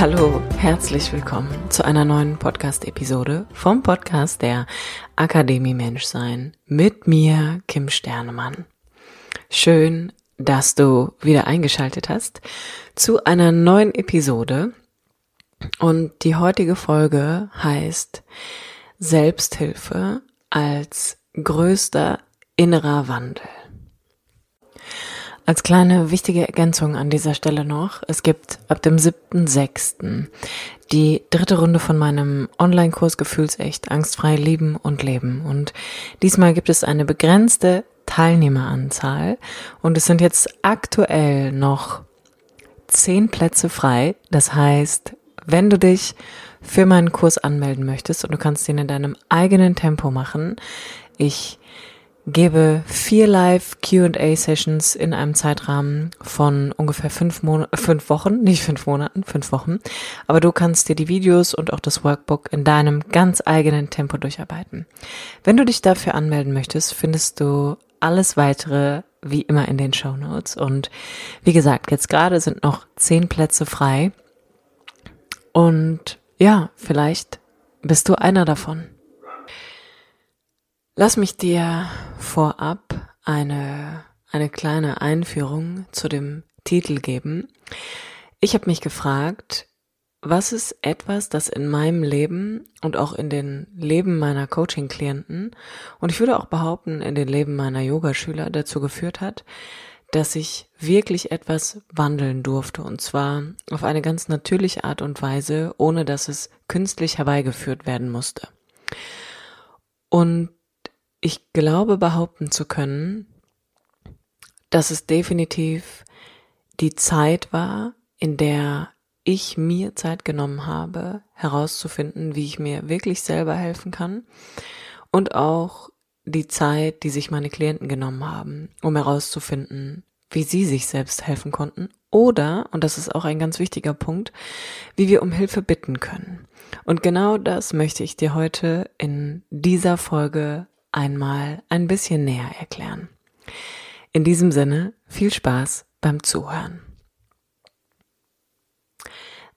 Hallo, herzlich willkommen zu einer neuen Podcast-Episode vom Podcast der Akademie Menschsein mit mir, Kim Sternemann. Schön, dass du wieder eingeschaltet hast zu einer neuen Episode. Und die heutige Folge heißt Selbsthilfe als größter innerer Wandel. Als kleine wichtige Ergänzung an dieser Stelle noch, es gibt ab dem 7.6. die dritte Runde von meinem Online-Kurs Gefühlsecht, angstfrei lieben und leben. Und diesmal gibt es eine begrenzte Teilnehmeranzahl und es sind jetzt aktuell noch zehn Plätze frei. Das heißt, wenn du dich für meinen Kurs anmelden möchtest und du kannst ihn in deinem eigenen Tempo machen, ich gebe vier Live Q&A Sessions in einem Zeitrahmen von ungefähr fünf, Mon fünf Wochen, nicht fünf Monaten, fünf Wochen. Aber du kannst dir die Videos und auch das Workbook in deinem ganz eigenen Tempo durcharbeiten. Wenn du dich dafür anmelden möchtest, findest du alles weitere wie immer in den Show Notes. Und wie gesagt, jetzt gerade sind noch zehn Plätze frei. Und ja, vielleicht bist du einer davon. Lass mich dir vorab eine, eine kleine Einführung zu dem Titel geben. Ich habe mich gefragt, was ist etwas, das in meinem Leben und auch in den Leben meiner Coaching-Klienten und ich würde auch behaupten, in den Leben meiner Yogaschüler dazu geführt hat, dass ich wirklich etwas wandeln durfte und zwar auf eine ganz natürliche Art und Weise, ohne dass es künstlich herbeigeführt werden musste. Und ich glaube behaupten zu können, dass es definitiv die Zeit war, in der ich mir Zeit genommen habe, herauszufinden, wie ich mir wirklich selber helfen kann und auch die Zeit, die sich meine Klienten genommen haben, um herauszufinden, wie sie sich selbst helfen konnten oder, und das ist auch ein ganz wichtiger Punkt, wie wir um Hilfe bitten können. Und genau das möchte ich dir heute in dieser Folge einmal ein bisschen näher erklären. In diesem Sinne, viel Spaß beim Zuhören.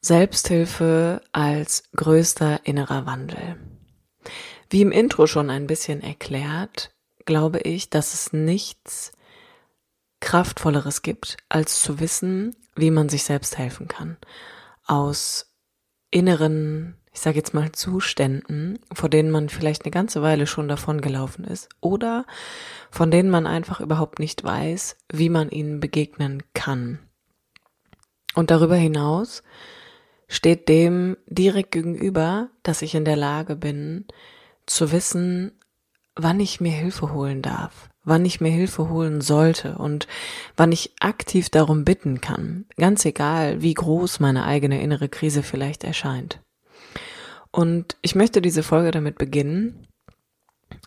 Selbsthilfe als größter innerer Wandel. Wie im Intro schon ein bisschen erklärt, glaube ich, dass es nichts Kraftvolleres gibt, als zu wissen, wie man sich selbst helfen kann. Aus inneren ich sage jetzt mal Zuständen, vor denen man vielleicht eine ganze Weile schon davon gelaufen ist oder von denen man einfach überhaupt nicht weiß, wie man ihnen begegnen kann. Und darüber hinaus steht dem direkt gegenüber, dass ich in der Lage bin, zu wissen, wann ich mir Hilfe holen darf, wann ich mir Hilfe holen sollte und wann ich aktiv darum bitten kann, ganz egal, wie groß meine eigene innere Krise vielleicht erscheint. Und ich möchte diese Folge damit beginnen,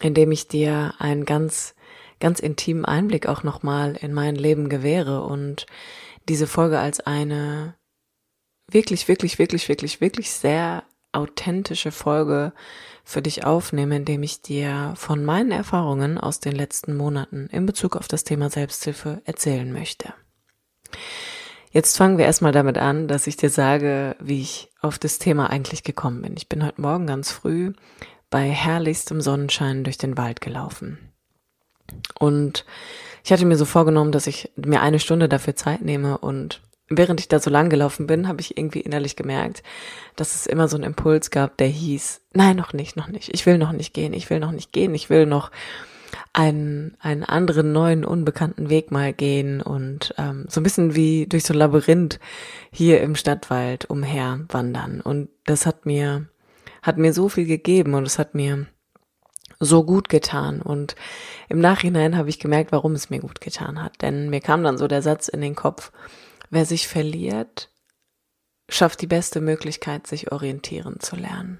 indem ich dir einen ganz, ganz intimen Einblick auch nochmal in mein Leben gewähre und diese Folge als eine wirklich, wirklich, wirklich, wirklich, wirklich sehr authentische Folge für dich aufnehme, indem ich dir von meinen Erfahrungen aus den letzten Monaten in Bezug auf das Thema Selbsthilfe erzählen möchte. Jetzt fangen wir erstmal damit an, dass ich dir sage, wie ich auf das Thema eigentlich gekommen bin. Ich bin heute Morgen ganz früh bei herrlichstem Sonnenschein durch den Wald gelaufen. Und ich hatte mir so vorgenommen, dass ich mir eine Stunde dafür Zeit nehme und während ich da so lang gelaufen bin, habe ich irgendwie innerlich gemerkt, dass es immer so einen Impuls gab, der hieß, nein, noch nicht, noch nicht, ich will noch nicht gehen, ich will noch nicht gehen, ich will noch einen, einen anderen neuen, unbekannten Weg mal gehen und ähm, so ein bisschen wie durch so ein Labyrinth hier im Stadtwald umher wandern. Und das hat mir, hat mir so viel gegeben und es hat mir so gut getan. Und im Nachhinein habe ich gemerkt, warum es mir gut getan hat. Denn mir kam dann so der Satz in den Kopf, wer sich verliert, schafft die beste Möglichkeit, sich orientieren zu lernen.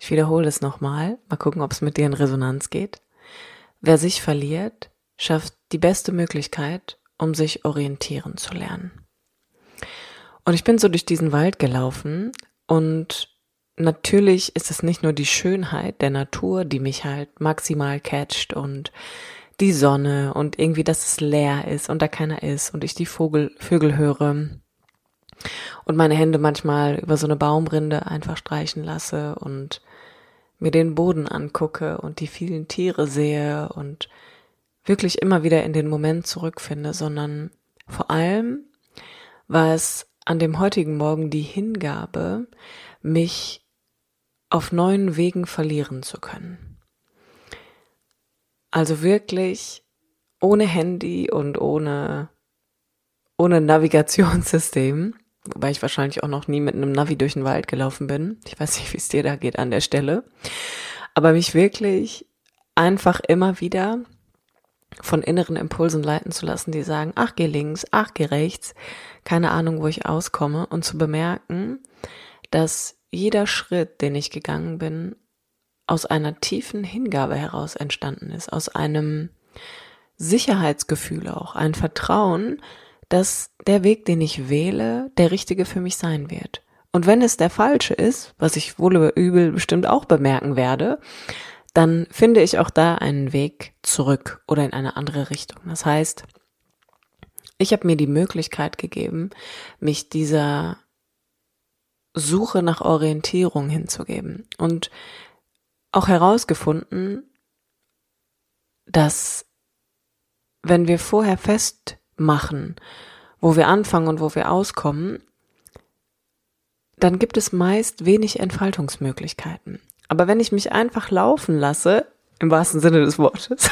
Ich wiederhole es nochmal, mal gucken, ob es mit dir in Resonanz geht. Wer sich verliert, schafft die beste Möglichkeit, um sich orientieren zu lernen. Und ich bin so durch diesen Wald gelaufen und natürlich ist es nicht nur die Schönheit der Natur, die mich halt maximal catcht und die Sonne und irgendwie, dass es leer ist und da keiner ist und ich die Vogel, Vögel höre und meine Hände manchmal über so eine Baumrinde einfach streichen lasse und mir den Boden angucke und die vielen Tiere sehe und wirklich immer wieder in den Moment zurückfinde, sondern vor allem war es an dem heutigen Morgen die Hingabe, mich auf neuen Wegen verlieren zu können. Also wirklich ohne Handy und ohne, ohne Navigationssystem, wobei ich wahrscheinlich auch noch nie mit einem Navi durch den Wald gelaufen bin. Ich weiß nicht, wie es dir da geht an der Stelle. Aber mich wirklich einfach immer wieder von inneren Impulsen leiten zu lassen, die sagen, ach, geh links, ach, geh rechts, keine Ahnung, wo ich auskomme und zu bemerken, dass jeder Schritt, den ich gegangen bin, aus einer tiefen Hingabe heraus entstanden ist, aus einem Sicherheitsgefühl auch, ein Vertrauen, dass der Weg, den ich wähle, der richtige für mich sein wird. Und wenn es der falsche ist, was ich wohl über übel bestimmt auch bemerken werde, dann finde ich auch da einen Weg zurück oder in eine andere Richtung. Das heißt, ich habe mir die Möglichkeit gegeben, mich dieser Suche nach Orientierung hinzugeben und auch herausgefunden, dass wenn wir vorher festmachen, wo wir anfangen und wo wir auskommen, dann gibt es meist wenig Entfaltungsmöglichkeiten. Aber wenn ich mich einfach laufen lasse, im wahrsten Sinne des Wortes,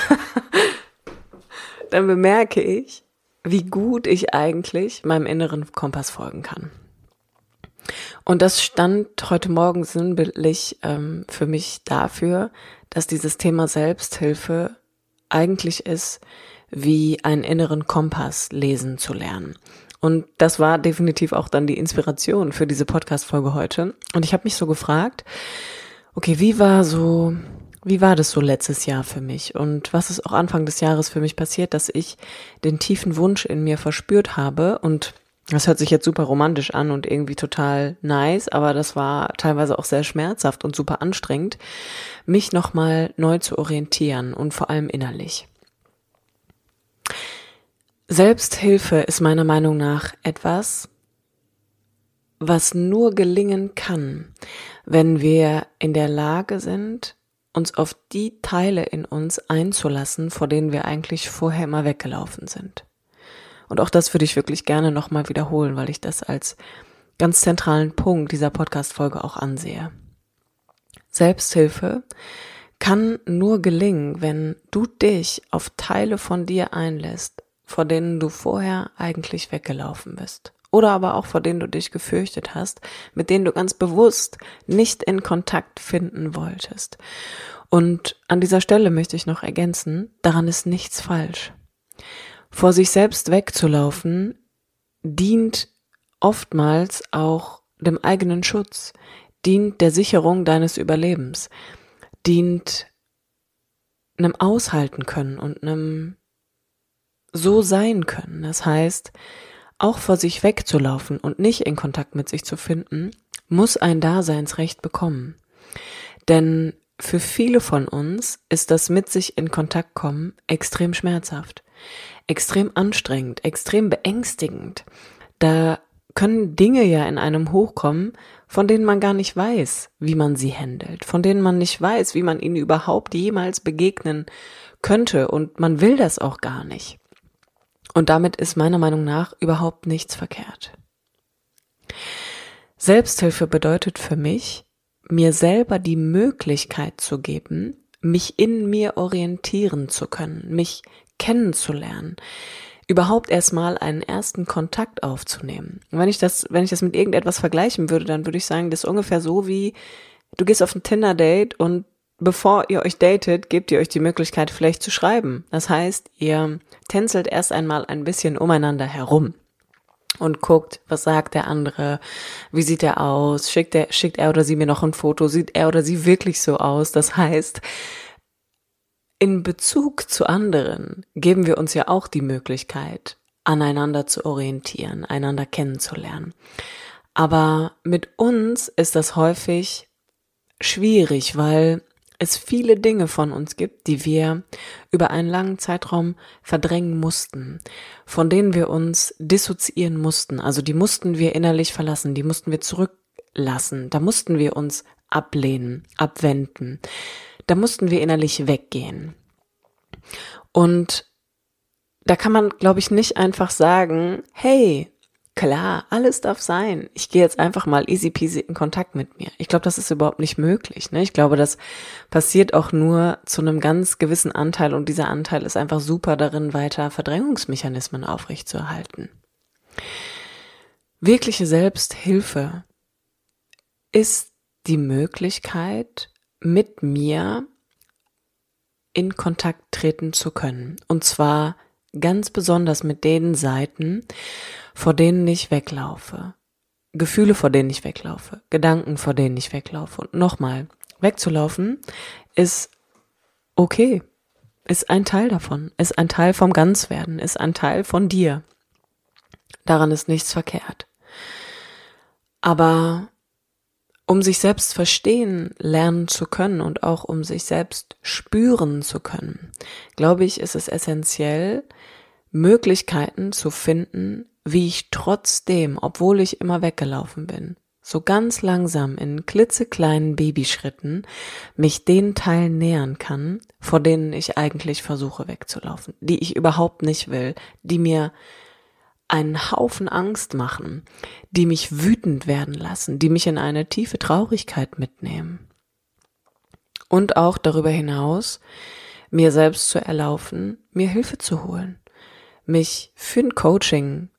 dann bemerke ich, wie gut ich eigentlich meinem inneren Kompass folgen kann. Und das stand heute Morgen sinnbildlich ähm, für mich dafür, dass dieses Thema Selbsthilfe eigentlich ist, wie einen inneren Kompass lesen zu lernen. Und das war definitiv auch dann die Inspiration für diese Podcast-Folge heute. Und ich habe mich so gefragt, Okay, wie war so, wie war das so letztes Jahr für mich? Und was ist auch Anfang des Jahres für mich passiert, dass ich den tiefen Wunsch in mir verspürt habe und das hört sich jetzt super romantisch an und irgendwie total nice, aber das war teilweise auch sehr schmerzhaft und super anstrengend, mich nochmal neu zu orientieren und vor allem innerlich. Selbsthilfe ist meiner Meinung nach etwas, was nur gelingen kann, wenn wir in der Lage sind, uns auf die Teile in uns einzulassen, vor denen wir eigentlich vorher immer weggelaufen sind. Und auch das würde ich wirklich gerne nochmal wiederholen, weil ich das als ganz zentralen Punkt dieser Podcast-Folge auch ansehe. Selbsthilfe kann nur gelingen, wenn du dich auf Teile von dir einlässt, vor denen du vorher eigentlich weggelaufen bist oder aber auch vor denen du dich gefürchtet hast, mit denen du ganz bewusst nicht in Kontakt finden wolltest. Und an dieser Stelle möchte ich noch ergänzen, daran ist nichts falsch. Vor sich selbst wegzulaufen dient oftmals auch dem eigenen Schutz, dient der Sicherung deines Überlebens, dient einem Aushalten können und einem so sein können. Das heißt, auch vor sich wegzulaufen und nicht in Kontakt mit sich zu finden, muss ein Daseinsrecht bekommen. Denn für viele von uns ist das mit sich in Kontakt kommen extrem schmerzhaft, extrem anstrengend, extrem beängstigend. Da können Dinge ja in einem hochkommen, von denen man gar nicht weiß, wie man sie handelt, von denen man nicht weiß, wie man ihnen überhaupt jemals begegnen könnte und man will das auch gar nicht. Und damit ist meiner Meinung nach überhaupt nichts verkehrt. Selbsthilfe bedeutet für mich, mir selber die Möglichkeit zu geben, mich in mir orientieren zu können, mich kennenzulernen, überhaupt erstmal einen ersten Kontakt aufzunehmen. Wenn ich das, wenn ich das mit irgendetwas vergleichen würde, dann würde ich sagen, das ist ungefähr so wie, du gehst auf ein Tinder-Date und bevor ihr euch datet, gebt ihr euch die Möglichkeit vielleicht zu schreiben. Das heißt, ihr tänzelt erst einmal ein bisschen umeinander herum. und guckt, was sagt der andere, wie sieht er aus, schickt er, schickt er oder sie mir noch ein Foto, sieht er oder sie wirklich so aus. Das heißt, in Bezug zu anderen geben wir uns ja auch die Möglichkeit, aneinander zu orientieren, einander kennenzulernen. Aber mit uns ist das häufig schwierig, weil es viele Dinge von uns gibt, die wir über einen langen Zeitraum verdrängen mussten, von denen wir uns dissoziieren mussten. Also die mussten wir innerlich verlassen, die mussten wir zurücklassen, da mussten wir uns ablehnen, abwenden, da mussten wir innerlich weggehen. Und da kann man, glaube ich, nicht einfach sagen, hey, Klar, alles darf sein. Ich gehe jetzt einfach mal easy peasy in Kontakt mit mir. Ich glaube, das ist überhaupt nicht möglich. Ne? Ich glaube, das passiert auch nur zu einem ganz gewissen Anteil und dieser Anteil ist einfach super darin, weiter Verdrängungsmechanismen aufrechtzuerhalten. Wirkliche Selbsthilfe ist die Möglichkeit, mit mir in Kontakt treten zu können. Und zwar Ganz besonders mit den Seiten, vor denen ich weglaufe. Gefühle, vor denen ich weglaufe. Gedanken, vor denen ich weglaufe. Und nochmal, wegzulaufen ist okay. Ist ein Teil davon. Ist ein Teil vom Ganzwerden. Ist ein Teil von dir. Daran ist nichts verkehrt. Aber um sich selbst verstehen lernen zu können und auch um sich selbst spüren zu können, glaube ich, ist es essentiell, Möglichkeiten zu finden, wie ich trotzdem, obwohl ich immer weggelaufen bin, so ganz langsam in klitzekleinen Babyschritten mich den Teilen nähern kann, vor denen ich eigentlich versuche wegzulaufen, die ich überhaupt nicht will, die mir einen Haufen Angst machen, die mich wütend werden lassen, die mich in eine tiefe Traurigkeit mitnehmen. Und auch darüber hinaus, mir selbst zu erlaufen, mir Hilfe zu holen, mich für ein Coaching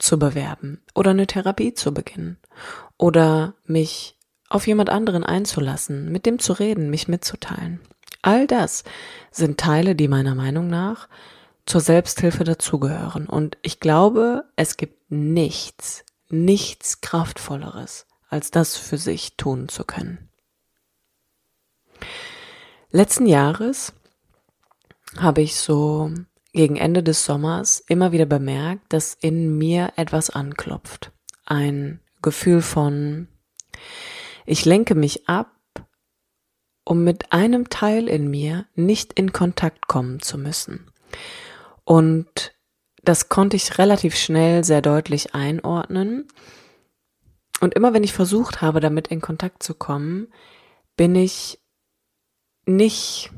zu bewerben oder eine Therapie zu beginnen oder mich auf jemand anderen einzulassen, mit dem zu reden, mich mitzuteilen. All das sind Teile, die meiner Meinung nach zur Selbsthilfe dazugehören. Und ich glaube, es gibt nichts, nichts Kraftvolleres, als das für sich tun zu können. Letzten Jahres habe ich so gegen Ende des Sommers immer wieder bemerkt, dass in mir etwas anklopft. Ein Gefühl von, ich lenke mich ab, um mit einem Teil in mir nicht in Kontakt kommen zu müssen. Und das konnte ich relativ schnell sehr deutlich einordnen. Und immer wenn ich versucht habe, damit in Kontakt zu kommen, bin ich nicht,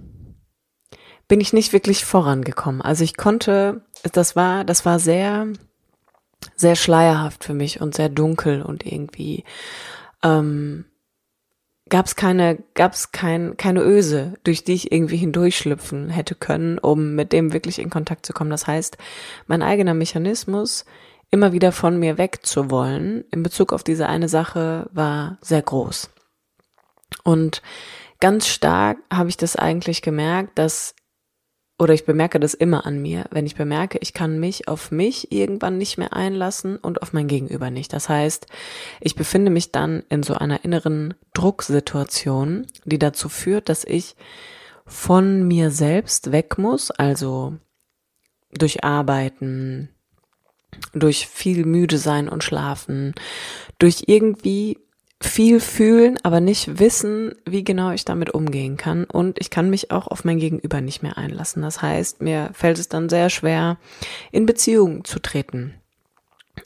bin ich nicht wirklich vorangekommen. Also ich konnte, das war, das war sehr, sehr schleierhaft für mich und sehr dunkel und irgendwie ähm, gab es keine, gab's kein, keine Öse, durch die ich irgendwie hindurchschlüpfen hätte können, um mit dem wirklich in Kontakt zu kommen. Das heißt, mein eigener Mechanismus, immer wieder von mir wegzuwollen, in Bezug auf diese eine Sache, war sehr groß. Und ganz stark habe ich das eigentlich gemerkt, dass oder ich bemerke das immer an mir, wenn ich bemerke, ich kann mich auf mich irgendwann nicht mehr einlassen und auf mein Gegenüber nicht. Das heißt, ich befinde mich dann in so einer inneren Drucksituation, die dazu führt, dass ich von mir selbst weg muss, also durch Arbeiten, durch viel müde sein und schlafen, durch irgendwie viel fühlen, aber nicht wissen, wie genau ich damit umgehen kann. Und ich kann mich auch auf mein Gegenüber nicht mehr einlassen. Das heißt, mir fällt es dann sehr schwer, in Beziehung zu treten.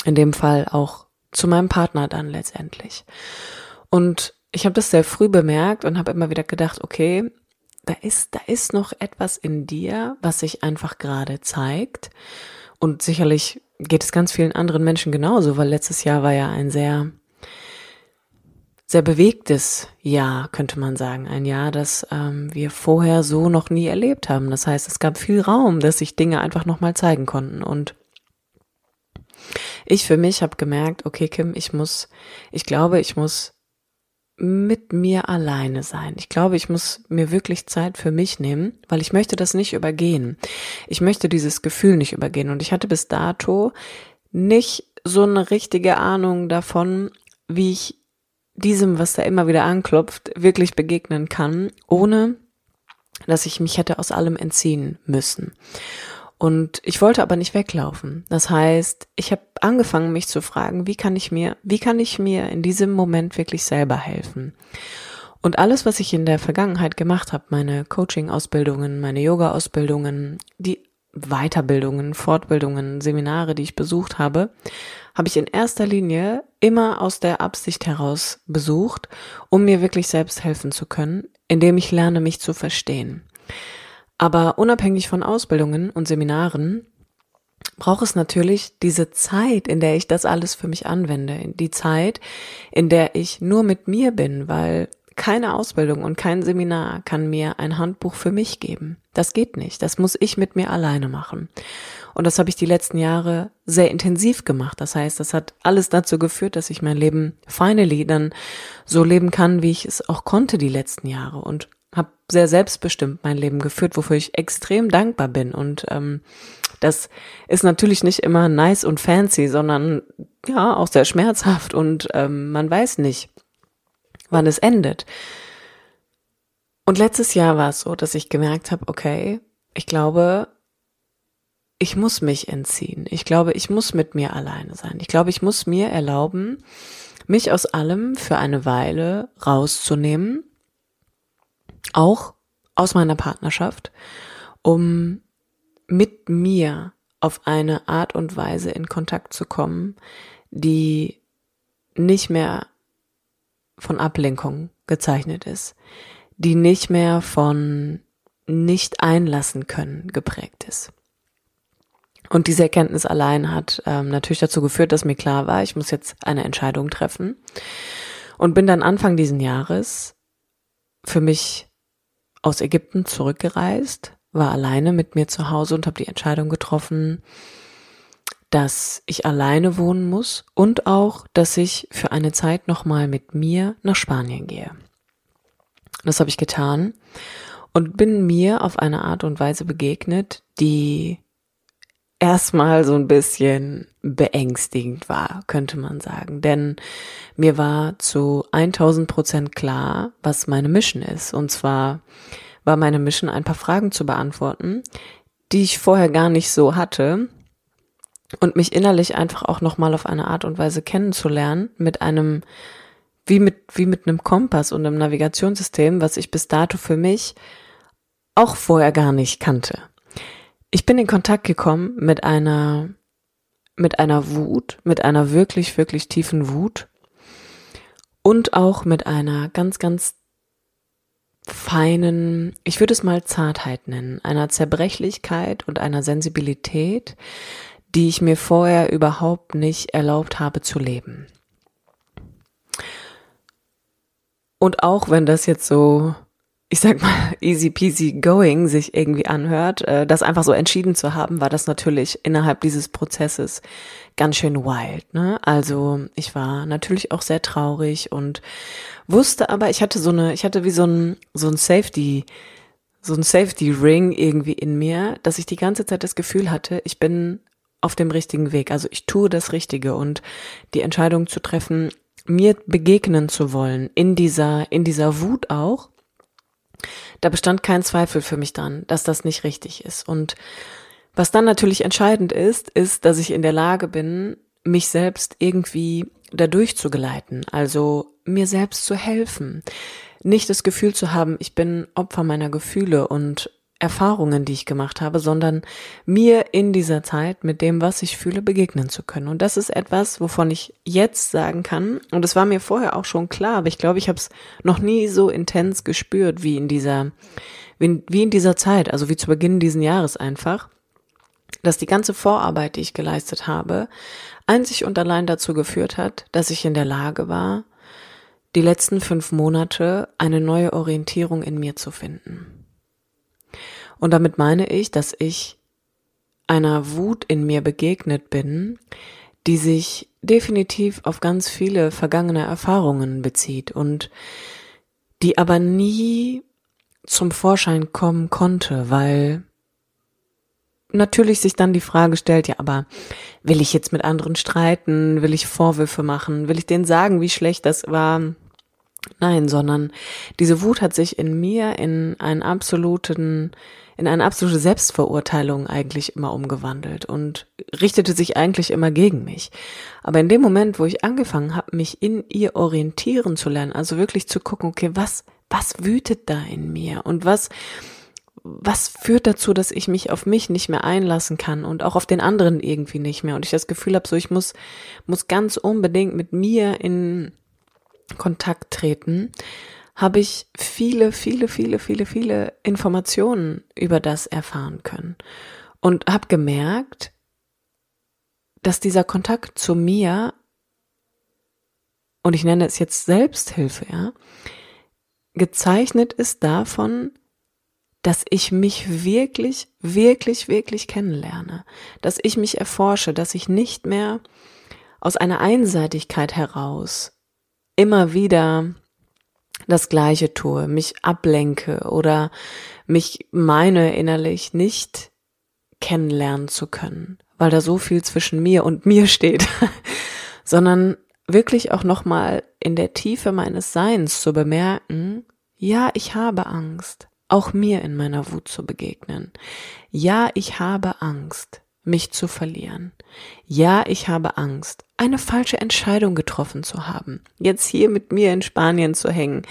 In dem Fall auch zu meinem Partner dann letztendlich. Und ich habe das sehr früh bemerkt und habe immer wieder gedacht, okay, da ist, da ist noch etwas in dir, was sich einfach gerade zeigt. Und sicherlich geht es ganz vielen anderen Menschen genauso, weil letztes Jahr war ja ein sehr sehr bewegtes Jahr, könnte man sagen. Ein Jahr, das ähm, wir vorher so noch nie erlebt haben. Das heißt, es gab viel Raum, dass sich Dinge einfach nochmal zeigen konnten. Und ich für mich habe gemerkt, okay, Kim, ich muss, ich glaube, ich muss mit mir alleine sein. Ich glaube, ich muss mir wirklich Zeit für mich nehmen, weil ich möchte das nicht übergehen. Ich möchte dieses Gefühl nicht übergehen. Und ich hatte bis dato nicht so eine richtige Ahnung davon, wie ich diesem, was da immer wieder anklopft, wirklich begegnen kann, ohne dass ich mich hätte aus allem entziehen müssen. Und ich wollte aber nicht weglaufen. Das heißt, ich habe angefangen, mich zu fragen, wie kann ich mir, wie kann ich mir in diesem Moment wirklich selber helfen? Und alles, was ich in der Vergangenheit gemacht habe, meine Coaching-Ausbildungen, meine Yoga-Ausbildungen, die Weiterbildungen, Fortbildungen, Seminare, die ich besucht habe, habe ich in erster Linie immer aus der Absicht heraus besucht, um mir wirklich selbst helfen zu können, indem ich lerne, mich zu verstehen. Aber unabhängig von Ausbildungen und Seminaren braucht es natürlich diese Zeit, in der ich das alles für mich anwende, die Zeit, in der ich nur mit mir bin, weil keine Ausbildung und kein Seminar kann mir ein Handbuch für mich geben. Das geht nicht. Das muss ich mit mir alleine machen. Und das habe ich die letzten Jahre sehr intensiv gemacht. Das heißt, das hat alles dazu geführt, dass ich mein Leben finally dann so leben kann, wie ich es auch konnte die letzten Jahre und habe sehr selbstbestimmt mein Leben geführt, wofür ich extrem dankbar bin. Und ähm, das ist natürlich nicht immer nice und fancy, sondern ja auch sehr schmerzhaft und ähm, man weiß nicht, wann es endet. Und letztes Jahr war es so, dass ich gemerkt habe, okay, ich glaube, ich muss mich entziehen. Ich glaube, ich muss mit mir alleine sein. Ich glaube, ich muss mir erlauben, mich aus allem für eine Weile rauszunehmen, auch aus meiner Partnerschaft, um mit mir auf eine Art und Weise in Kontakt zu kommen, die nicht mehr von Ablenkung gezeichnet ist, die nicht mehr von nicht einlassen können geprägt ist. Und diese Erkenntnis allein hat ähm, natürlich dazu geführt, dass mir klar war, ich muss jetzt eine Entscheidung treffen. Und bin dann Anfang diesen Jahres für mich aus Ägypten zurückgereist, war alleine mit mir zu Hause und habe die Entscheidung getroffen, dass ich alleine wohnen muss und auch, dass ich für eine Zeit nochmal mit mir nach Spanien gehe. Das habe ich getan und bin mir auf eine Art und Weise begegnet, die erstmal so ein bisschen beängstigend war, könnte man sagen. Denn mir war zu 1000 Prozent klar, was meine Mission ist. Und zwar war meine Mission, ein paar Fragen zu beantworten, die ich vorher gar nicht so hatte und mich innerlich einfach auch nochmal auf eine Art und Weise kennenzulernen mit einem, wie mit, wie mit einem Kompass und einem Navigationssystem, was ich bis dato für mich auch vorher gar nicht kannte. Ich bin in Kontakt gekommen mit einer, mit einer Wut, mit einer wirklich, wirklich tiefen Wut und auch mit einer ganz, ganz feinen, ich würde es mal Zartheit nennen, einer Zerbrechlichkeit und einer Sensibilität, die ich mir vorher überhaupt nicht erlaubt habe zu leben. Und auch wenn das jetzt so, ich sag mal, easy peasy going sich irgendwie anhört, äh, das einfach so entschieden zu haben, war das natürlich innerhalb dieses Prozesses ganz schön wild. Ne? Also ich war natürlich auch sehr traurig und wusste aber, ich hatte so eine, ich hatte wie so ein, so ein Safety, so ein Safety Ring irgendwie in mir, dass ich die ganze Zeit das Gefühl hatte, ich bin auf dem richtigen Weg. Also ich tue das Richtige und die Entscheidung zu treffen, mir begegnen zu wollen, in dieser, in dieser Wut auch, da bestand kein Zweifel für mich dran, dass das nicht richtig ist. Und was dann natürlich entscheidend ist, ist, dass ich in der Lage bin, mich selbst irgendwie dadurch zu geleiten, also mir selbst zu helfen, nicht das Gefühl zu haben, ich bin Opfer meiner Gefühle und Erfahrungen, die ich gemacht habe, sondern mir in dieser Zeit mit dem, was ich fühle, begegnen zu können. Und das ist etwas, wovon ich jetzt sagen kann, und es war mir vorher auch schon klar, aber ich glaube, ich habe es noch nie so intens gespürt wie in dieser, wie in, dieser Zeit, also wie zu Beginn diesen Jahres einfach, dass die ganze Vorarbeit, die ich geleistet habe, einzig und allein dazu geführt hat, dass ich in der Lage war, die letzten fünf Monate eine neue Orientierung in mir zu finden. Und damit meine ich, dass ich einer Wut in mir begegnet bin, die sich definitiv auf ganz viele vergangene Erfahrungen bezieht und die aber nie zum Vorschein kommen konnte, weil natürlich sich dann die Frage stellt, ja, aber will ich jetzt mit anderen streiten? Will ich Vorwürfe machen? Will ich denen sagen, wie schlecht das war? Nein, sondern diese Wut hat sich in mir in einen absoluten, in eine absolute Selbstverurteilung eigentlich immer umgewandelt und richtete sich eigentlich immer gegen mich. Aber in dem Moment, wo ich angefangen habe, mich in ihr orientieren zu lernen, also wirklich zu gucken, okay, was, was wütet da in mir und was, was führt dazu, dass ich mich auf mich nicht mehr einlassen kann und auch auf den anderen irgendwie nicht mehr und ich das Gefühl habe, so ich muss muss ganz unbedingt mit mir in Kontakt treten, habe ich viele, viele, viele, viele, viele Informationen über das erfahren können und habe gemerkt, dass dieser Kontakt zu mir und ich nenne es jetzt Selbsthilfe, ja, gezeichnet ist davon, dass ich mich wirklich, wirklich, wirklich kennenlerne, dass ich mich erforsche, dass ich nicht mehr aus einer Einseitigkeit heraus immer wieder das Gleiche tue, mich ablenke oder mich meine innerlich nicht kennenlernen zu können, weil da so viel zwischen mir und mir steht, sondern wirklich auch nochmal in der Tiefe meines Seins zu bemerken, ja, ich habe Angst auch mir in meiner Wut zu begegnen. Ja, ich habe Angst, mich zu verlieren. Ja, ich habe Angst, eine falsche Entscheidung getroffen zu haben. Jetzt hier mit mir in Spanien zu hängen,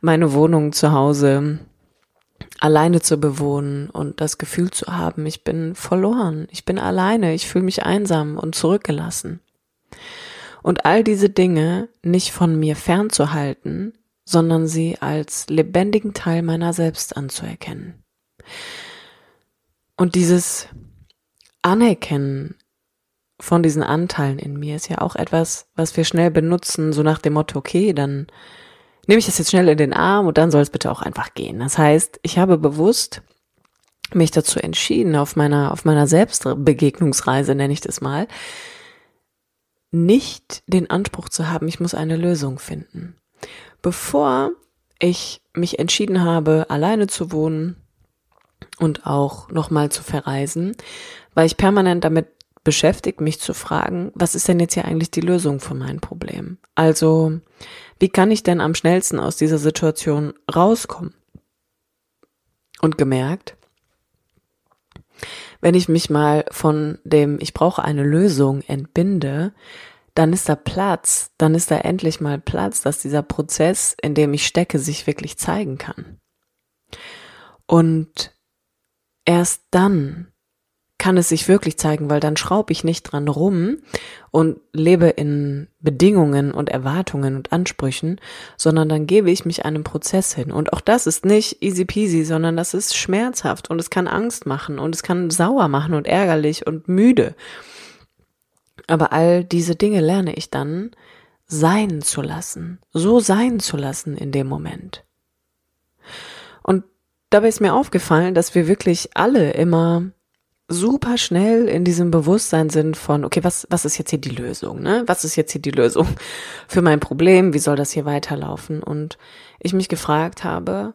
meine Wohnung zu Hause alleine zu bewohnen und das Gefühl zu haben, ich bin verloren, ich bin alleine, ich fühle mich einsam und zurückgelassen. Und all diese Dinge nicht von mir fernzuhalten, sondern sie als lebendigen Teil meiner selbst anzuerkennen. Und dieses Anerkennen von diesen Anteilen in mir ist ja auch etwas, was wir schnell benutzen, so nach dem Motto, okay, dann nehme ich das jetzt schnell in den Arm und dann soll es bitte auch einfach gehen. Das heißt, ich habe bewusst mich dazu entschieden, auf meiner, auf meiner Selbstbegegnungsreise, nenne ich das mal, nicht den Anspruch zu haben, ich muss eine Lösung finden bevor ich mich entschieden habe, alleine zu wohnen und auch nochmal zu verreisen, war ich permanent damit beschäftigt, mich zu fragen, was ist denn jetzt hier eigentlich die Lösung für mein Problem? Also, wie kann ich denn am schnellsten aus dieser Situation rauskommen? Und gemerkt, wenn ich mich mal von dem Ich brauche eine Lösung entbinde, dann ist da Platz, dann ist da endlich mal Platz, dass dieser Prozess, in dem ich stecke, sich wirklich zeigen kann. Und erst dann kann es sich wirklich zeigen, weil dann schraube ich nicht dran rum und lebe in Bedingungen und Erwartungen und Ansprüchen, sondern dann gebe ich mich einem Prozess hin. Und auch das ist nicht easy peasy, sondern das ist schmerzhaft und es kann Angst machen und es kann sauer machen und ärgerlich und müde. Aber all diese Dinge lerne ich dann sein zu lassen, so sein zu lassen in dem Moment. Und dabei ist mir aufgefallen, dass wir wirklich alle immer super schnell in diesem Bewusstsein sind von, okay, was, was ist jetzt hier die Lösung, ne? Was ist jetzt hier die Lösung für mein Problem? Wie soll das hier weiterlaufen? Und ich mich gefragt habe,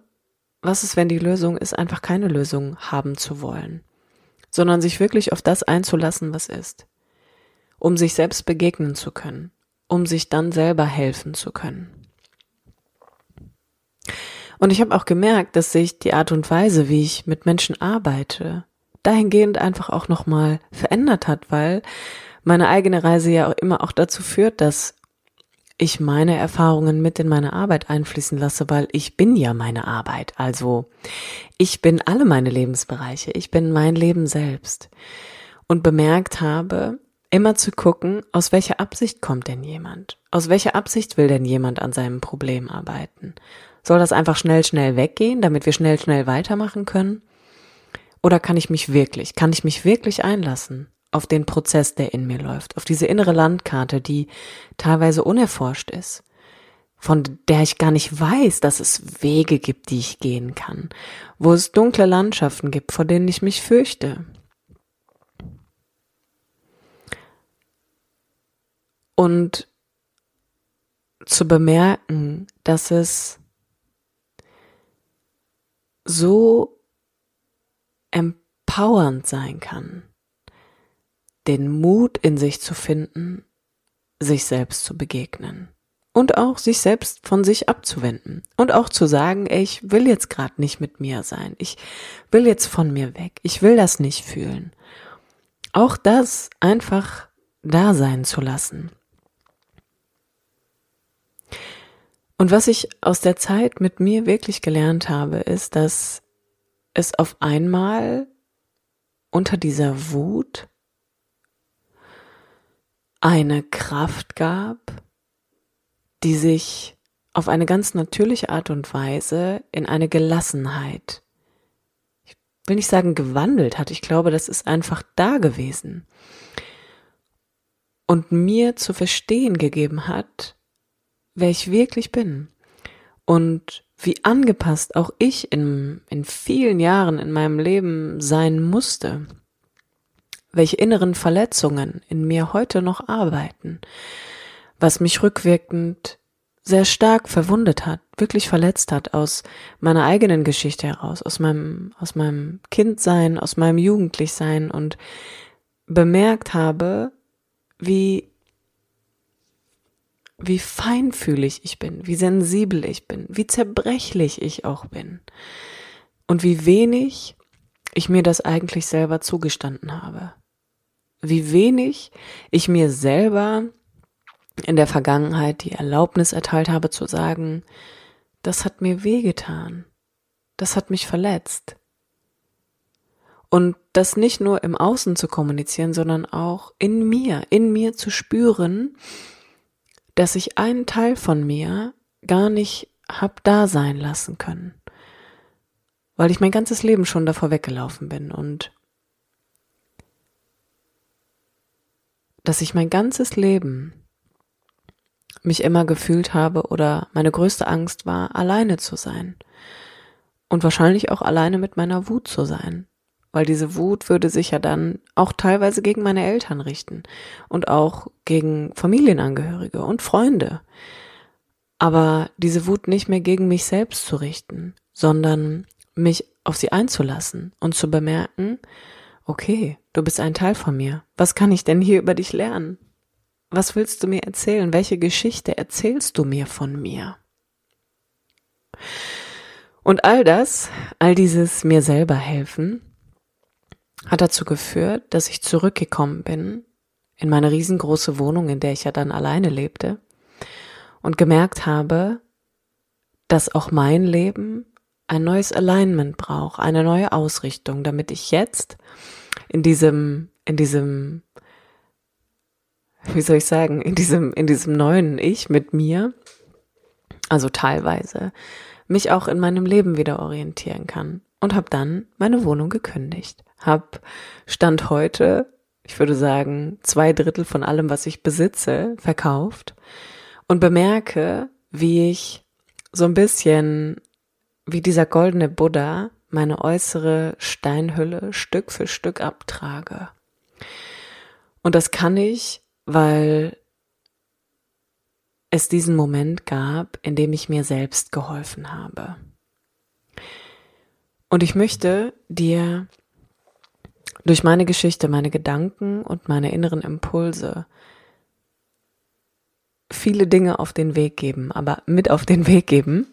was ist, wenn die Lösung ist, einfach keine Lösung haben zu wollen, sondern sich wirklich auf das einzulassen, was ist um sich selbst begegnen zu können, um sich dann selber helfen zu können. Und ich habe auch gemerkt, dass sich die Art und Weise, wie ich mit Menschen arbeite, dahingehend einfach auch nochmal verändert hat, weil meine eigene Reise ja auch immer auch dazu führt, dass ich meine Erfahrungen mit in meine Arbeit einfließen lasse, weil ich bin ja meine Arbeit. Also ich bin alle meine Lebensbereiche. Ich bin mein Leben selbst. Und bemerkt habe, immer zu gucken, aus welcher Absicht kommt denn jemand? Aus welcher Absicht will denn jemand an seinem Problem arbeiten? Soll das einfach schnell, schnell weggehen, damit wir schnell, schnell weitermachen können? Oder kann ich mich wirklich, kann ich mich wirklich einlassen auf den Prozess, der in mir läuft, auf diese innere Landkarte, die teilweise unerforscht ist, von der ich gar nicht weiß, dass es Wege gibt, die ich gehen kann, wo es dunkle Landschaften gibt, vor denen ich mich fürchte, und zu bemerken, dass es empowernd sein kann, den Mut in sich zu finden, sich selbst zu begegnen und auch sich selbst von sich abzuwenden und auch zu sagen, ich will jetzt gerade nicht mit mir sein, ich will jetzt von mir weg, ich will das nicht fühlen. Auch das einfach da sein zu lassen. Und was ich aus der Zeit mit mir wirklich gelernt habe, ist, dass es auf einmal unter dieser Wut eine Kraft gab, die sich auf eine ganz natürliche Art und Weise in eine Gelassenheit, ich will nicht sagen gewandelt hat, ich glaube, das ist einfach da gewesen und mir zu verstehen gegeben hat, wer ich wirklich bin. Und wie angepasst auch ich in, in vielen Jahren in meinem Leben sein musste, welche inneren Verletzungen in mir heute noch arbeiten, was mich rückwirkend sehr stark verwundet hat, wirklich verletzt hat aus meiner eigenen Geschichte heraus, aus meinem, aus meinem Kindsein, aus meinem Jugendlichsein und bemerkt habe, wie wie feinfühlig ich bin, wie sensibel ich bin, wie zerbrechlich ich auch bin und wie wenig ich mir das eigentlich selber zugestanden habe. Wie wenig ich mir selber in der Vergangenheit die Erlaubnis erteilt habe zu sagen, das hat mir wehgetan, das hat mich verletzt. Und das nicht nur im Außen zu kommunizieren, sondern auch in mir, in mir zu spüren, dass ich einen Teil von mir gar nicht hab da sein lassen können, weil ich mein ganzes Leben schon davor weggelaufen bin und dass ich mein ganzes Leben mich immer gefühlt habe oder meine größte Angst war, alleine zu sein und wahrscheinlich auch alleine mit meiner Wut zu sein weil diese Wut würde sich ja dann auch teilweise gegen meine Eltern richten und auch gegen Familienangehörige und Freunde. Aber diese Wut nicht mehr gegen mich selbst zu richten, sondern mich auf sie einzulassen und zu bemerken, okay, du bist ein Teil von mir. Was kann ich denn hier über dich lernen? Was willst du mir erzählen? Welche Geschichte erzählst du mir von mir? Und all das, all dieses mir selber helfen, hat dazu geführt, dass ich zurückgekommen bin in meine riesengroße Wohnung, in der ich ja dann alleine lebte und gemerkt habe, dass auch mein Leben ein neues Alignment braucht, eine neue Ausrichtung, damit ich jetzt in diesem, in diesem, wie soll ich sagen, in diesem, in diesem neuen Ich mit mir, also teilweise, mich auch in meinem Leben wieder orientieren kann und habe dann meine Wohnung gekündigt habe Stand heute, ich würde sagen, zwei Drittel von allem, was ich besitze, verkauft und bemerke, wie ich so ein bisschen wie dieser goldene Buddha meine äußere Steinhülle Stück für Stück abtrage. Und das kann ich, weil es diesen Moment gab, in dem ich mir selbst geholfen habe. Und ich möchte dir durch meine Geschichte, meine Gedanken und meine inneren Impulse viele Dinge auf den Weg geben, aber mit auf den Weg geben.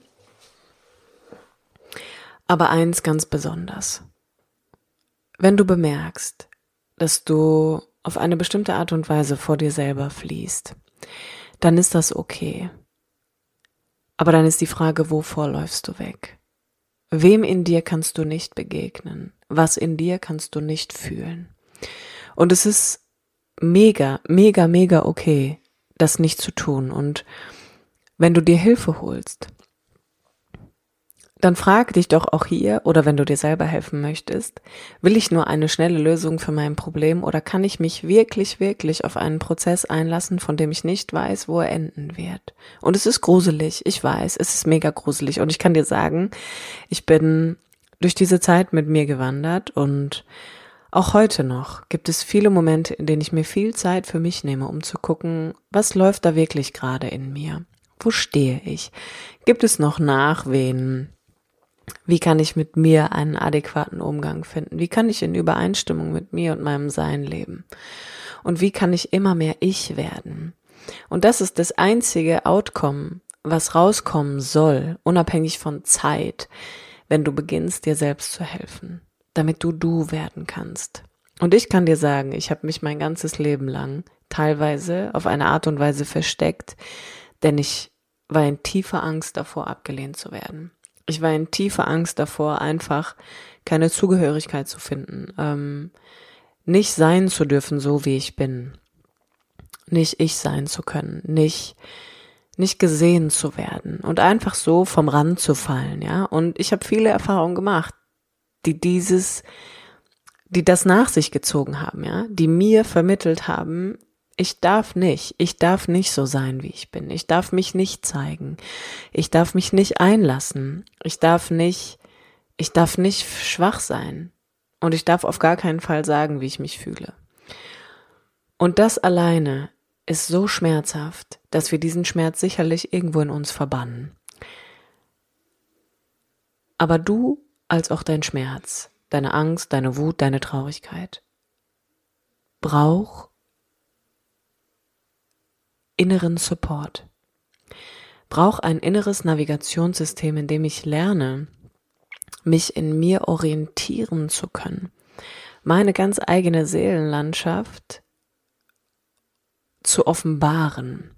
Aber eins ganz besonders. Wenn du bemerkst, dass du auf eine bestimmte Art und Weise vor dir selber fließt, dann ist das okay. Aber dann ist die Frage, wovor läufst du weg? Wem in dir kannst du nicht begegnen? Was in dir kannst du nicht fühlen? Und es ist mega, mega, mega okay, das nicht zu tun. Und wenn du dir Hilfe holst, dann frag dich doch auch hier oder wenn du dir selber helfen möchtest, will ich nur eine schnelle Lösung für mein Problem oder kann ich mich wirklich, wirklich auf einen Prozess einlassen, von dem ich nicht weiß, wo er enden wird? Und es ist gruselig, ich weiß, es ist mega gruselig und ich kann dir sagen, ich bin durch diese Zeit mit mir gewandert und auch heute noch gibt es viele Momente, in denen ich mir viel Zeit für mich nehme, um zu gucken, was läuft da wirklich gerade in mir? Wo stehe ich? Gibt es noch Nachwehen? Wie kann ich mit mir einen adäquaten Umgang finden? Wie kann ich in Übereinstimmung mit mir und meinem Sein leben? Und wie kann ich immer mehr ich werden? Und das ist das einzige Outcome, was rauskommen soll, unabhängig von Zeit, wenn du beginnst, dir selbst zu helfen, damit du du werden kannst. Und ich kann dir sagen, ich habe mich mein ganzes Leben lang teilweise auf eine Art und Weise versteckt, denn ich war in tiefer Angst davor, abgelehnt zu werden. Ich war in tiefer Angst davor, einfach keine Zugehörigkeit zu finden, ähm, nicht sein zu dürfen, so wie ich bin, nicht ich sein zu können, nicht nicht gesehen zu werden und einfach so vom Rand zu fallen, ja. Und ich habe viele Erfahrungen gemacht, die dieses, die das nach sich gezogen haben, ja, die mir vermittelt haben, ich darf nicht, ich darf nicht so sein, wie ich bin. Ich darf mich nicht zeigen. Ich darf mich nicht einlassen. Ich darf nicht, ich darf nicht schwach sein. Und ich darf auf gar keinen Fall sagen, wie ich mich fühle. Und das alleine ist so schmerzhaft, dass wir diesen Schmerz sicherlich irgendwo in uns verbannen. Aber du als auch dein Schmerz, deine Angst, deine Wut, deine Traurigkeit brauch inneren Support. Brauch ein inneres Navigationssystem, in dem ich lerne, mich in mir orientieren zu können. Meine ganz eigene Seelenlandschaft zu offenbaren.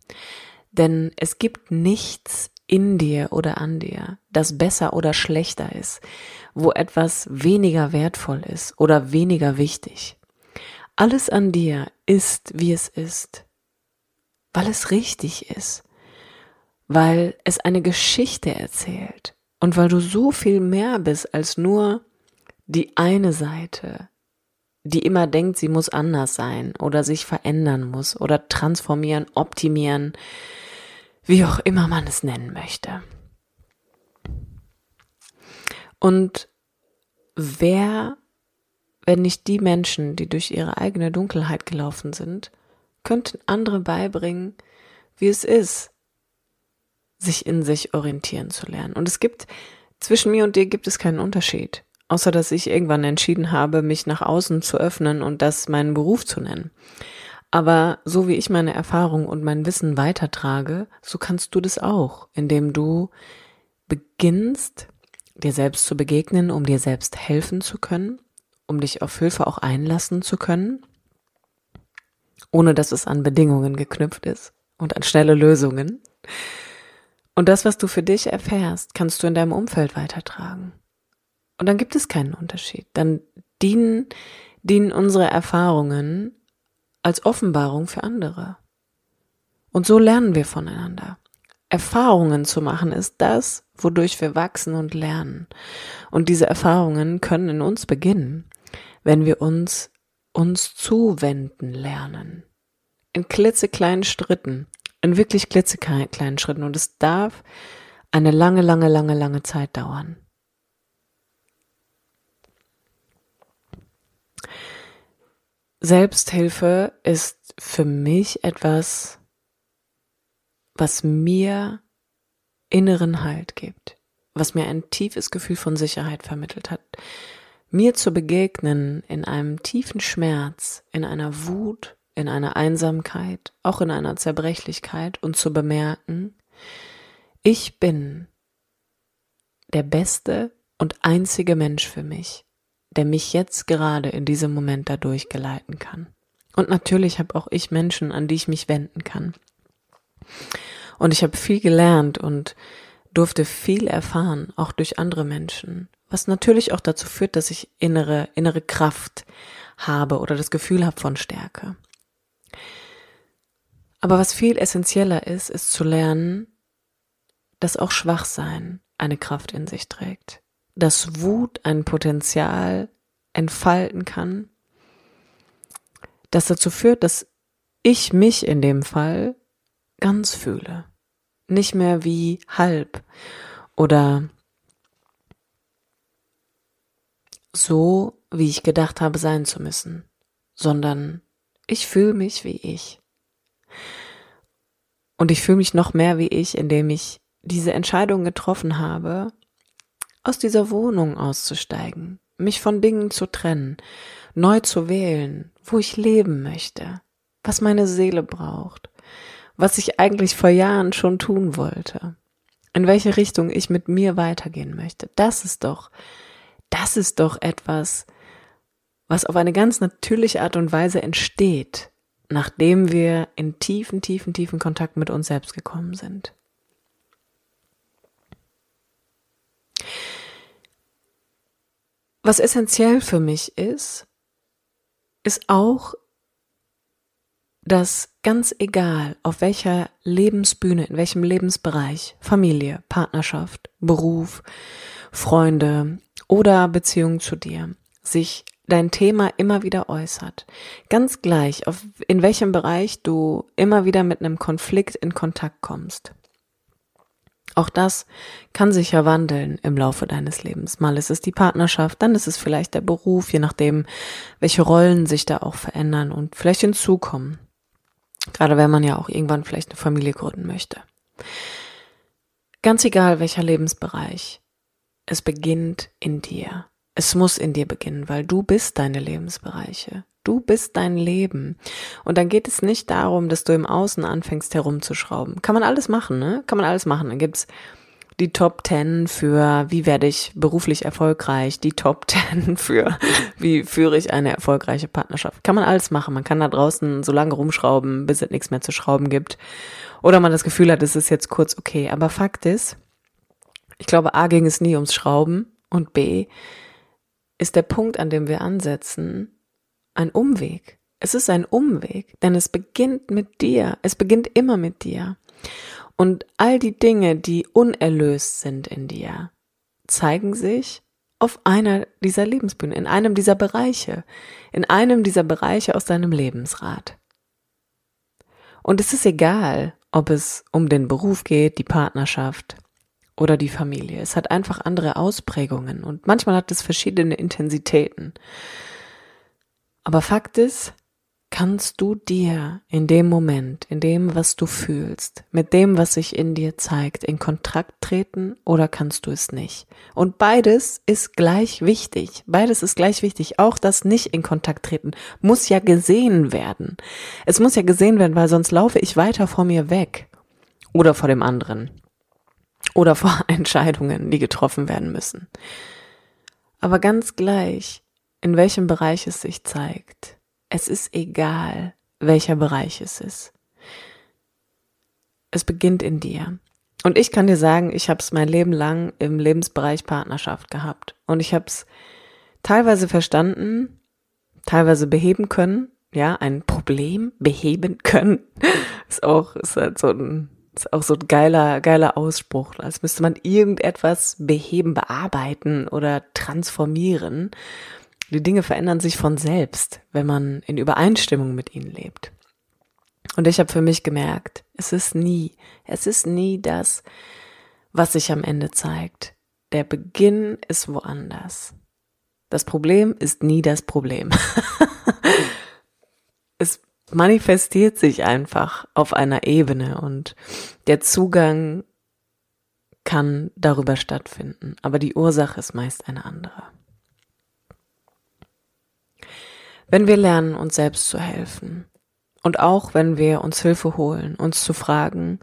Denn es gibt nichts in dir oder an dir, das besser oder schlechter ist, wo etwas weniger wertvoll ist oder weniger wichtig. Alles an dir ist, wie es ist, weil es richtig ist, weil es eine Geschichte erzählt und weil du so viel mehr bist als nur die eine Seite, die immer denkt, sie muss anders sein oder sich verändern muss oder transformieren, optimieren, wie auch immer man es nennen möchte. Und wer, wenn nicht die Menschen, die durch ihre eigene Dunkelheit gelaufen sind, könnten andere beibringen, wie es ist, sich in sich orientieren zu lernen. Und es gibt, zwischen mir und dir gibt es keinen Unterschied außer dass ich irgendwann entschieden habe, mich nach außen zu öffnen und das meinen Beruf zu nennen. Aber so wie ich meine Erfahrung und mein Wissen weitertrage, so kannst du das auch, indem du beginnst, dir selbst zu begegnen, um dir selbst helfen zu können, um dich auf Hilfe auch einlassen zu können, ohne dass es an Bedingungen geknüpft ist und an schnelle Lösungen. Und das, was du für dich erfährst, kannst du in deinem Umfeld weitertragen. Und dann gibt es keinen Unterschied. Dann dienen, dienen unsere Erfahrungen als Offenbarung für andere. Und so lernen wir voneinander. Erfahrungen zu machen ist das, wodurch wir wachsen und lernen. Und diese Erfahrungen können in uns beginnen, wenn wir uns uns zuwenden lernen. In klitzekleinen Schritten, in wirklich klitzekleinen Schritten. Und es darf eine lange, lange, lange, lange Zeit dauern. Selbsthilfe ist für mich etwas, was mir inneren Halt gibt, was mir ein tiefes Gefühl von Sicherheit vermittelt hat. Mir zu begegnen in einem tiefen Schmerz, in einer Wut, in einer Einsamkeit, auch in einer Zerbrechlichkeit und zu bemerken, ich bin der beste und einzige Mensch für mich der mich jetzt gerade in diesem Moment dadurch geleiten kann. Und natürlich habe auch ich Menschen, an die ich mich wenden kann. Und ich habe viel gelernt und durfte viel erfahren, auch durch andere Menschen, was natürlich auch dazu führt, dass ich innere, innere Kraft habe oder das Gefühl habe von Stärke. Aber was viel essentieller ist, ist zu lernen, dass auch Schwachsein eine Kraft in sich trägt dass Wut ein Potenzial entfalten kann, das dazu führt, dass ich mich in dem Fall ganz fühle. Nicht mehr wie halb oder so, wie ich gedacht habe sein zu müssen, sondern ich fühle mich wie ich. Und ich fühle mich noch mehr wie ich, indem ich diese Entscheidung getroffen habe, aus dieser Wohnung auszusteigen, mich von Dingen zu trennen, neu zu wählen, wo ich leben möchte, was meine Seele braucht, was ich eigentlich vor Jahren schon tun wollte, in welche Richtung ich mit mir weitergehen möchte. Das ist doch, das ist doch etwas, was auf eine ganz natürliche Art und Weise entsteht, nachdem wir in tiefen, tiefen, tiefen Kontakt mit uns selbst gekommen sind. Was essentiell für mich ist, ist auch, dass ganz egal, auf welcher Lebensbühne, in welchem Lebensbereich, Familie, Partnerschaft, Beruf, Freunde oder Beziehung zu dir, sich dein Thema immer wieder äußert. Ganz gleich, auf, in welchem Bereich du immer wieder mit einem Konflikt in Kontakt kommst. Auch das kann sich ja wandeln im Laufe deines Lebens. Mal ist es die Partnerschaft, dann ist es vielleicht der Beruf, je nachdem, welche Rollen sich da auch verändern und vielleicht hinzukommen. Gerade wenn man ja auch irgendwann vielleicht eine Familie gründen möchte. Ganz egal welcher Lebensbereich, es beginnt in dir. Es muss in dir beginnen, weil du bist deine Lebensbereiche. Du bist dein Leben. Und dann geht es nicht darum, dass du im Außen anfängst herumzuschrauben. Kann man alles machen, ne? Kann man alles machen. Dann gibt's die Top Ten für wie werde ich beruflich erfolgreich, die Top Ten für wie führe ich eine erfolgreiche Partnerschaft. Kann man alles machen. Man kann da draußen so lange rumschrauben, bis es nichts mehr zu schrauben gibt. Oder man das Gefühl hat, es ist jetzt kurz okay. Aber Fakt ist, ich glaube, A ging es nie ums Schrauben und B ist der Punkt, an dem wir ansetzen, ein Umweg. Es ist ein Umweg, denn es beginnt mit dir. Es beginnt immer mit dir. Und all die Dinge, die unerlöst sind in dir, zeigen sich auf einer dieser Lebensbühnen, in einem dieser Bereiche, in einem dieser Bereiche aus deinem Lebensrat. Und es ist egal, ob es um den Beruf geht, die Partnerschaft, oder die Familie. Es hat einfach andere Ausprägungen und manchmal hat es verschiedene Intensitäten. Aber Fakt ist, kannst du dir in dem Moment, in dem, was du fühlst, mit dem, was sich in dir zeigt, in Kontakt treten oder kannst du es nicht? Und beides ist gleich wichtig. Beides ist gleich wichtig. Auch das nicht in Kontakt treten muss ja gesehen werden. Es muss ja gesehen werden, weil sonst laufe ich weiter vor mir weg oder vor dem anderen oder vor Entscheidungen, die getroffen werden müssen. Aber ganz gleich, in welchem Bereich es sich zeigt, es ist egal, welcher Bereich es ist. Es beginnt in dir. Und ich kann dir sagen, ich habe es mein Leben lang im Lebensbereich Partnerschaft gehabt. Und ich habe es teilweise verstanden, teilweise beheben können. Ja, ein Problem beheben können. ist auch, ist halt so ein ist auch so ein geiler, geiler Ausspruch, als müsste man irgendetwas beheben, bearbeiten oder transformieren. Die Dinge verändern sich von selbst, wenn man in Übereinstimmung mit ihnen lebt. Und ich habe für mich gemerkt, es ist nie, es ist nie das, was sich am Ende zeigt. Der Beginn ist woanders. Das Problem ist nie das Problem. es manifestiert sich einfach auf einer Ebene und der Zugang kann darüber stattfinden, aber die Ursache ist meist eine andere. Wenn wir lernen, uns selbst zu helfen und auch wenn wir uns Hilfe holen, uns zu fragen,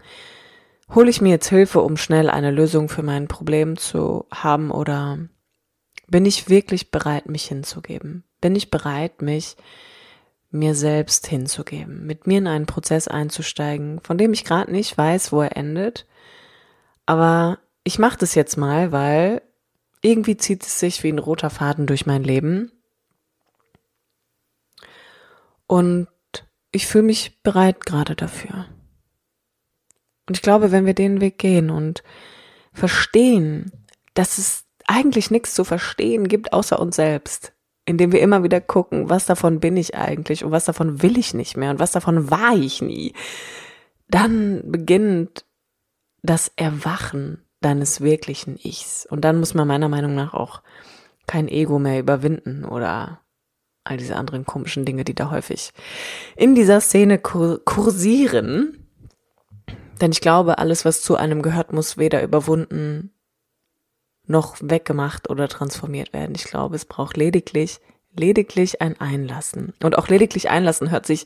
hole ich mir jetzt Hilfe, um schnell eine Lösung für mein Problem zu haben oder bin ich wirklich bereit, mich hinzugeben? Bin ich bereit, mich mir selbst hinzugeben, mit mir in einen Prozess einzusteigen, von dem ich gerade nicht weiß, wo er endet. Aber ich mache das jetzt mal, weil irgendwie zieht es sich wie ein roter Faden durch mein Leben. Und ich fühle mich bereit gerade dafür. Und ich glaube, wenn wir den Weg gehen und verstehen, dass es eigentlich nichts zu verstehen gibt außer uns selbst, indem wir immer wieder gucken, was davon bin ich eigentlich und was davon will ich nicht mehr und was davon war ich nie, dann beginnt das Erwachen deines wirklichen Ichs. Und dann muss man meiner Meinung nach auch kein Ego mehr überwinden oder all diese anderen komischen Dinge, die da häufig in dieser Szene kursieren. Denn ich glaube, alles, was zu einem gehört, muss weder überwunden noch weggemacht oder transformiert werden. Ich glaube, es braucht lediglich lediglich ein Einlassen. Und auch lediglich Einlassen hört sich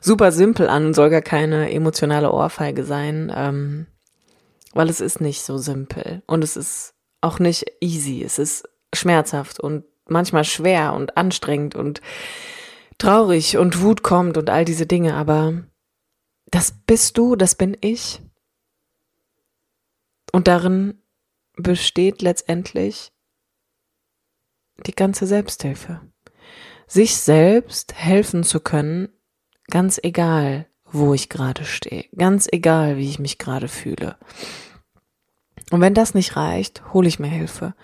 super simpel an und soll gar keine emotionale Ohrfeige sein, ähm, weil es ist nicht so simpel und es ist auch nicht easy. Es ist schmerzhaft und manchmal schwer und anstrengend und traurig und Wut kommt und all diese Dinge, aber das bist du, das bin ich. Und darin besteht letztendlich die ganze Selbsthilfe. Sich selbst helfen zu können, ganz egal, wo ich gerade stehe, ganz egal, wie ich mich gerade fühle. Und wenn das nicht reicht, hole ich mir Hilfe.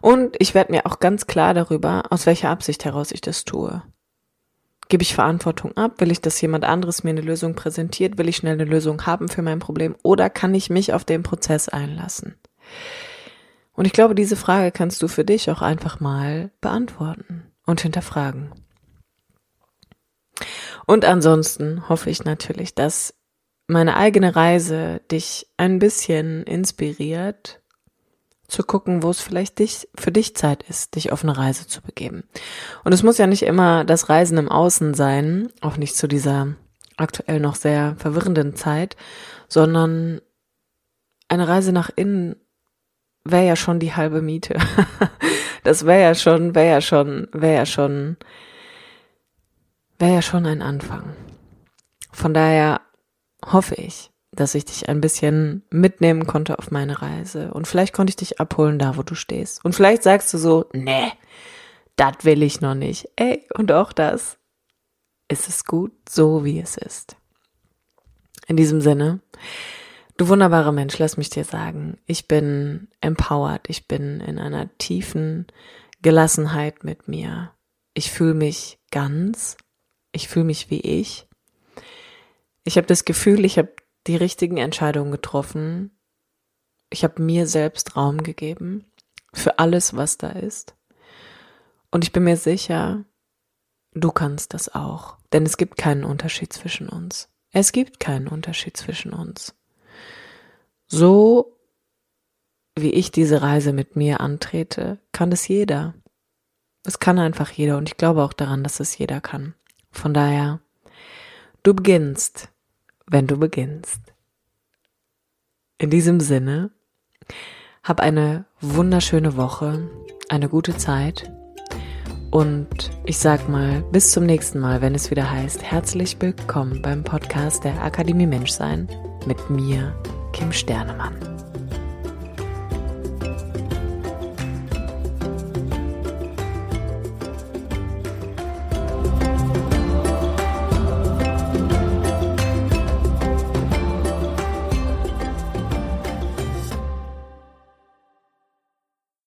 Und ich werde mir auch ganz klar darüber, aus welcher Absicht heraus ich das tue. Gebe ich Verantwortung ab? Will ich, dass jemand anderes mir eine Lösung präsentiert? Will ich schnell eine Lösung haben für mein Problem? Oder kann ich mich auf den Prozess einlassen? Und ich glaube, diese Frage kannst du für dich auch einfach mal beantworten und hinterfragen. Und ansonsten hoffe ich natürlich, dass meine eigene Reise dich ein bisschen inspiriert, zu gucken, wo es vielleicht dich, für dich Zeit ist, dich auf eine Reise zu begeben. Und es muss ja nicht immer das Reisen im Außen sein, auch nicht zu dieser aktuell noch sehr verwirrenden Zeit, sondern eine Reise nach innen wäre ja schon die halbe Miete. das wäre ja schon, wäre ja schon, wäre ja schon, wäre ja schon ein Anfang. Von daher hoffe ich, dass ich dich ein bisschen mitnehmen konnte auf meine Reise. Und vielleicht konnte ich dich abholen, da wo du stehst. Und vielleicht sagst du so, nee, das will ich noch nicht. Ey, und auch das ist es gut, so wie es ist. In diesem Sinne, du wunderbarer Mensch, lass mich dir sagen, ich bin empowered, ich bin in einer tiefen Gelassenheit mit mir. Ich fühle mich ganz, ich fühle mich wie ich ich habe das Gefühl, ich habe die richtigen Entscheidungen getroffen. Ich habe mir selbst Raum gegeben für alles, was da ist. Und ich bin mir sicher, du kannst das auch. Denn es gibt keinen Unterschied zwischen uns. Es gibt keinen Unterschied zwischen uns. So wie ich diese Reise mit mir antrete, kann es jeder. Es kann einfach jeder und ich glaube auch daran, dass es jeder kann. Von daher, du beginnst wenn du beginnst. In diesem Sinne, hab eine wunderschöne Woche, eine gute Zeit und ich sag mal, bis zum nächsten Mal, wenn es wieder heißt, herzlich willkommen beim Podcast der Akademie Menschsein mit mir, Kim Sternemann.